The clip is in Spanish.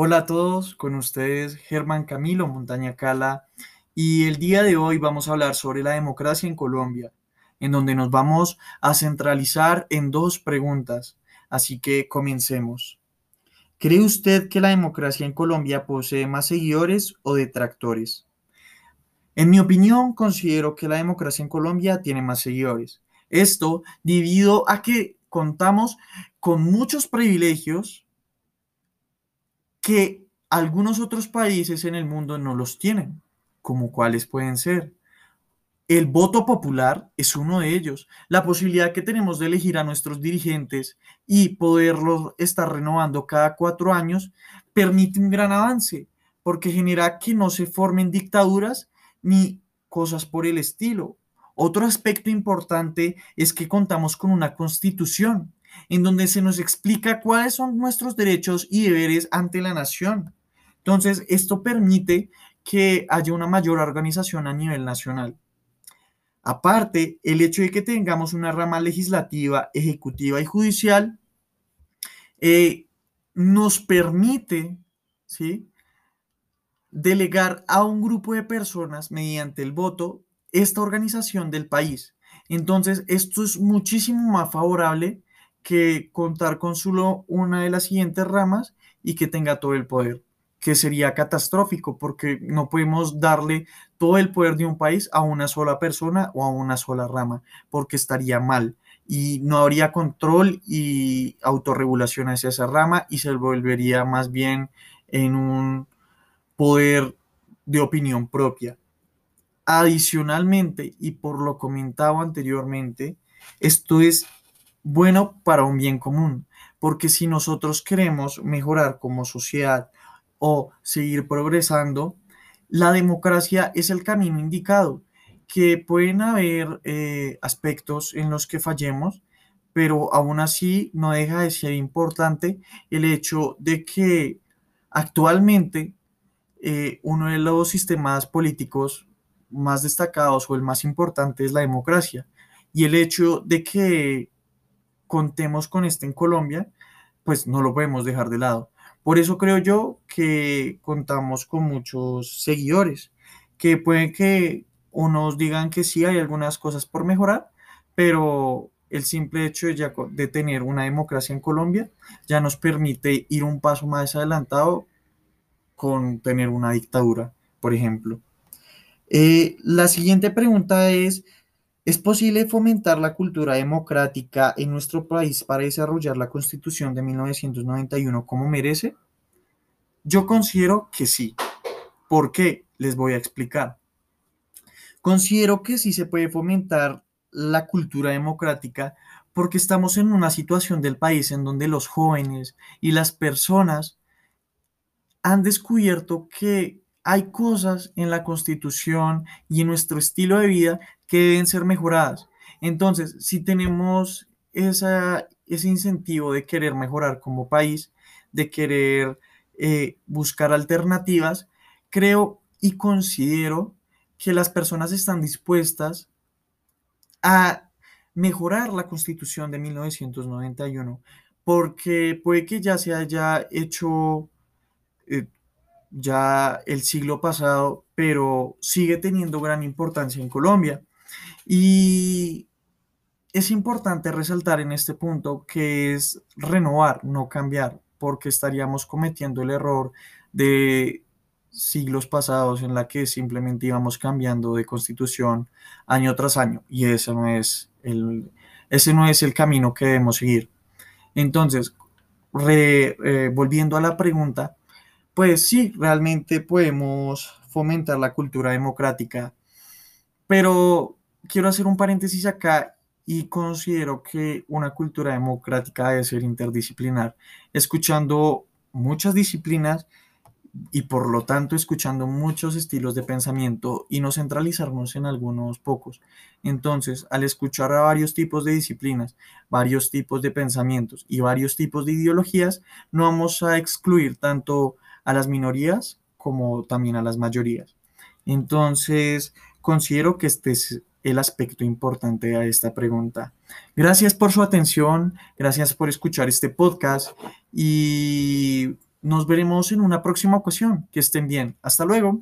Hola a todos, con ustedes Germán Camilo Montaña Cala y el día de hoy vamos a hablar sobre la democracia en Colombia, en donde nos vamos a centralizar en dos preguntas, así que comencemos. ¿Cree usted que la democracia en Colombia posee más seguidores o detractores? En mi opinión, considero que la democracia en Colombia tiene más seguidores. Esto debido a que contamos con muchos privilegios que algunos otros países en el mundo no los tienen, como cuáles pueden ser. El voto popular es uno de ellos. La posibilidad que tenemos de elegir a nuestros dirigentes y poderlos estar renovando cada cuatro años permite un gran avance, porque genera que no se formen dictaduras ni cosas por el estilo. Otro aspecto importante es que contamos con una constitución en donde se nos explica cuáles son nuestros derechos y deberes ante la nación. Entonces, esto permite que haya una mayor organización a nivel nacional. Aparte, el hecho de que tengamos una rama legislativa, ejecutiva y judicial eh, nos permite ¿sí? delegar a un grupo de personas mediante el voto esta organización del país. Entonces, esto es muchísimo más favorable que contar con solo una de las siguientes ramas y que tenga todo el poder, que sería catastrófico porque no podemos darle todo el poder de un país a una sola persona o a una sola rama, porque estaría mal y no habría control y autorregulación hacia esa rama y se volvería más bien en un poder de opinión propia. Adicionalmente, y por lo comentado anteriormente, esto es bueno para un bien común, porque si nosotros queremos mejorar como sociedad o seguir progresando, la democracia es el camino indicado, que pueden haber eh, aspectos en los que fallemos, pero aún así no deja de ser importante el hecho de que actualmente eh, uno de los sistemas políticos más destacados o el más importante es la democracia. Y el hecho de que contemos con este en Colombia, pues no lo podemos dejar de lado. Por eso creo yo que contamos con muchos seguidores, que pueden que unos digan que sí hay algunas cosas por mejorar, pero el simple hecho de, tener una democracia en Colombia ya nos permite ir un paso más adelantado con tener una dictadura, por ejemplo. Eh, la siguiente pregunta es, ¿es posible fomentar la cultura democrática en nuestro país para desarrollar la Constitución de 1991 como merece? Yo considero que sí. ¿Por qué? Les voy a explicar. Considero que sí se puede fomentar la cultura democrática porque estamos en una situación del país en donde los jóvenes y las personas han descubierto que hay cosas en la constitución y en nuestro estilo de vida que deben ser mejoradas. Entonces, si tenemos ese incentivo de querer mejorar como país, de querer eh, buscar alternativas, creo y considero que las personas están dispuestas a mejorar la constitución de 1991, porque puede que ya se haya hecho eh, ya el siglo pasado, pero sigue teniendo gran importancia en Colombia. Y es importante resaltar en este punto que es renovar, no cambiar, porque estaríamos cometiendo el error de siglos pasados en la que simplemente íbamos cambiando de constitución año tras año y ese no es el, ese no es el camino que debemos seguir. Entonces, eh, volviendo a la pregunta, pues sí, realmente podemos fomentar la cultura democrática, pero quiero hacer un paréntesis acá y considero que una cultura democrática debe ser interdisciplinar, escuchando muchas disciplinas y por lo tanto escuchando muchos estilos de pensamiento y no centralizarnos en algunos pocos. Entonces, al escuchar a varios tipos de disciplinas, varios tipos de pensamientos y varios tipos de ideologías, no vamos a excluir tanto a las minorías como también a las mayorías. Entonces, considero que este es el aspecto importante a esta pregunta. Gracias por su atención, gracias por escuchar este podcast y nos veremos en una próxima ocasión. Que estén bien. Hasta luego.